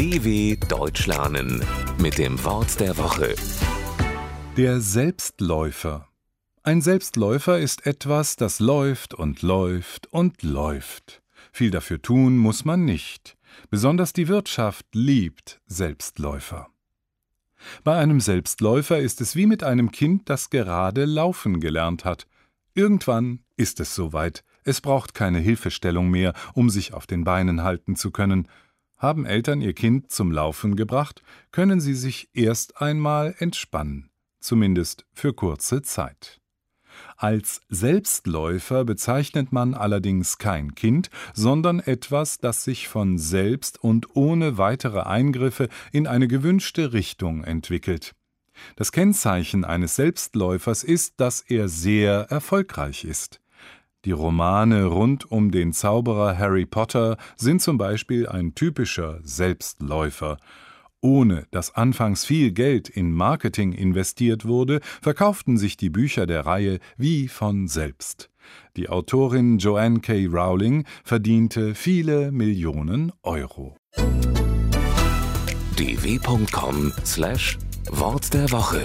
DW Deutsch lernen mit dem Wort der Woche. Der Selbstläufer. Ein Selbstläufer ist etwas, das läuft und läuft und läuft. Viel dafür tun muss man nicht. Besonders die Wirtschaft liebt Selbstläufer. Bei einem Selbstläufer ist es wie mit einem Kind, das gerade laufen gelernt hat. Irgendwann ist es soweit. Es braucht keine Hilfestellung mehr, um sich auf den Beinen halten zu können. Haben Eltern ihr Kind zum Laufen gebracht, können sie sich erst einmal entspannen, zumindest für kurze Zeit. Als Selbstläufer bezeichnet man allerdings kein Kind, sondern etwas, das sich von selbst und ohne weitere Eingriffe in eine gewünschte Richtung entwickelt. Das Kennzeichen eines Selbstläufers ist, dass er sehr erfolgreich ist. Die Romane rund um den Zauberer Harry Potter sind zum Beispiel ein typischer Selbstläufer. Ohne dass anfangs viel Geld in Marketing investiert wurde, verkauften sich die Bücher der Reihe wie von selbst. Die Autorin Joanne K. Rowling verdiente viele Millionen Euro. dw.com/wort der Woche